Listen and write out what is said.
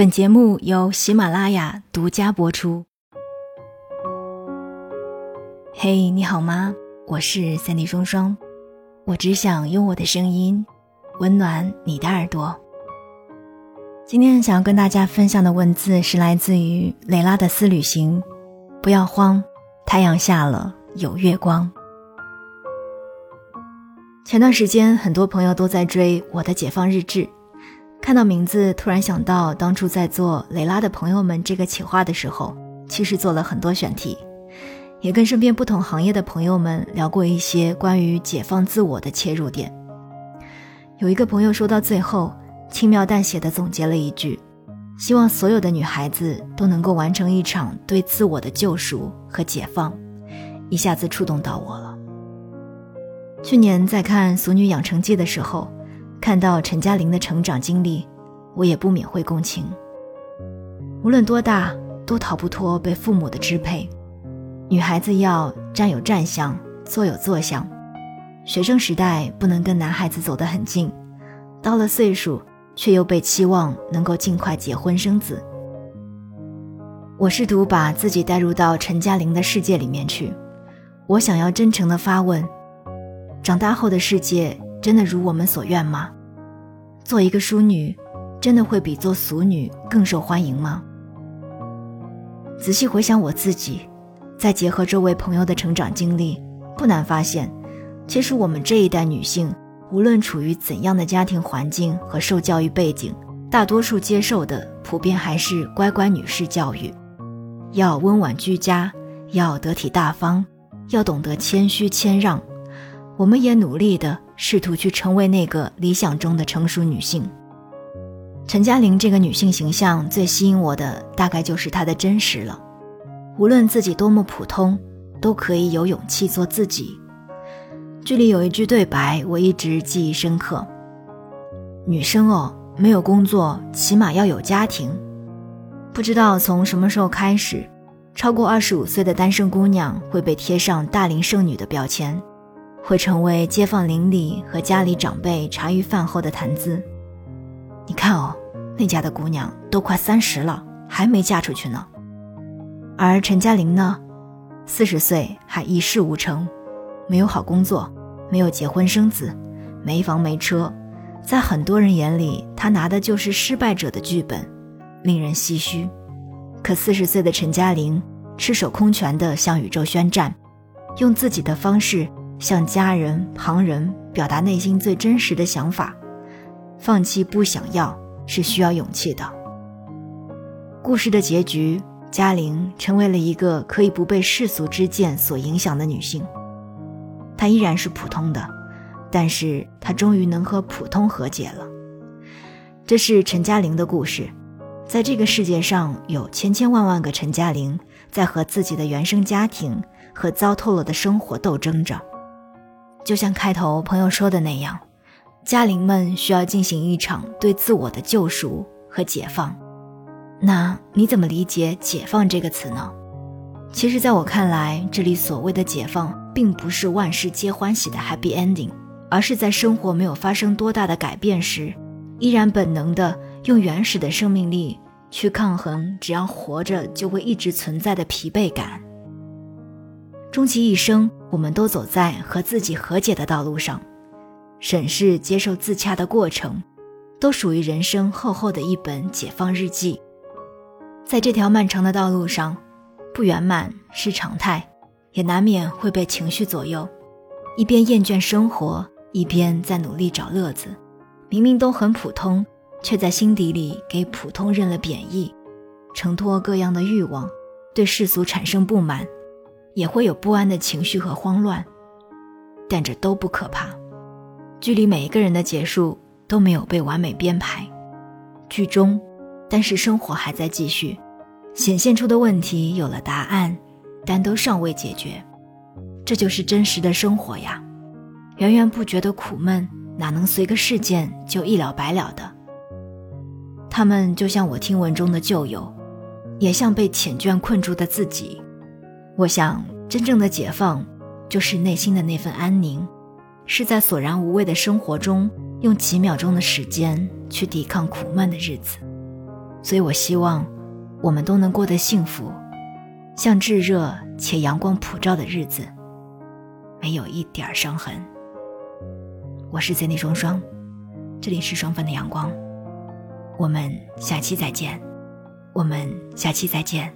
本节目由喜马拉雅独家播出。嘿，你好吗？我是三 D 双双，我只想用我的声音温暖你的耳朵。今天想要跟大家分享的文字是来自于蕾拉的私旅行。不要慌，太阳下了有月光。前段时间，很多朋友都在追我的解放日志。看到名字，突然想到当初在做蕾拉的朋友们这个企划的时候，其实做了很多选题，也跟身边不同行业的朋友们聊过一些关于解放自我的切入点。有一个朋友说到最后，轻描淡写的总结了一句：“希望所有的女孩子都能够完成一场对自我的救赎和解放。”一下子触动到我了。去年在看《俗女养成记》的时候。看到陈嘉玲的成长经历，我也不免会共情。无论多大，都逃不脱被父母的支配。女孩子要站有站相，坐有坐相。学生时代不能跟男孩子走得很近，到了岁数，却又被期望能够尽快结婚生子。我试图把自己带入到陈嘉玲的世界里面去，我想要真诚地发问：长大后的世界。真的如我们所愿吗？做一个淑女，真的会比做俗女更受欢迎吗？仔细回想我自己，再结合周围朋友的成长经历，不难发现，其实我们这一代女性，无论处于怎样的家庭环境和受教育背景，大多数接受的普遍还是乖乖女士教育，要温婉居家，要得体大方，要懂得谦虚谦让。我们也努力的试图去成为那个理想中的成熟女性。陈嘉玲这个女性形象最吸引我的，大概就是她的真实了。无论自己多么普通，都可以有勇气做自己。剧里有一句对白，我一直记忆深刻：女生哦，没有工作，起码要有家庭。不知道从什么时候开始，超过二十五岁的单身姑娘会被贴上大龄剩女的标签。会成为街坊邻里和家里长辈茶余饭后的谈资。你看哦，那家的姑娘都快三十了，还没嫁出去呢。而陈嘉玲呢，四十岁还一事无成，没有好工作，没有结婚生子，没房没车，在很多人眼里，她拿的就是失败者的剧本，令人唏嘘。可四十岁的陈嘉玲赤手空拳地向宇宙宣战，用自己的方式。向家人、旁人表达内心最真实的想法，放弃不想要是需要勇气的。故事的结局，嘉玲成为了一个可以不被世俗之见所影响的女性。她依然是普通的，但是她终于能和普通和解了。这是陈嘉玲的故事，在这个世界上有千千万万个陈嘉玲，在和自己的原生家庭和糟透了的生活斗争着。就像开头朋友说的那样，嘉玲们需要进行一场对自我的救赎和解放。那你怎么理解“解放”这个词呢？其实，在我看来，这里所谓的解放，并不是万事皆欢喜的 happy ending，而是在生活没有发生多大的改变时，依然本能的用原始的生命力去抗衡，只要活着就会一直存在的疲惫感。终其一生。我们都走在和自己和解的道路上，审视、接受自洽的过程，都属于人生厚厚的一本解放日记。在这条漫长的道路上，不圆满是常态，也难免会被情绪左右。一边厌倦生活，一边在努力找乐子。明明都很普通，却在心底里给普通认了贬义，承托各样的欲望，对世俗产生不满。也会有不安的情绪和慌乱，但这都不可怕。剧里每一个人的结束都没有被完美编排，剧终，但是生活还在继续，显现出的问题有了答案，但都尚未解决。这就是真实的生活呀！源源不绝的苦闷，哪能随个事件就一了百了的？他们就像我听闻中的旧友，也像被浅卷困住的自己。我想，真正的解放，就是内心的那份安宁，是在索然无味的生活中，用几秒钟的时间去抵抗苦闷的日子。所以我希望我们都能过得幸福，像炙热且阳光普照的日子，没有一点伤痕。我是 Cindy 双双，这里是双份的阳光，我们下期再见，我们下期再见。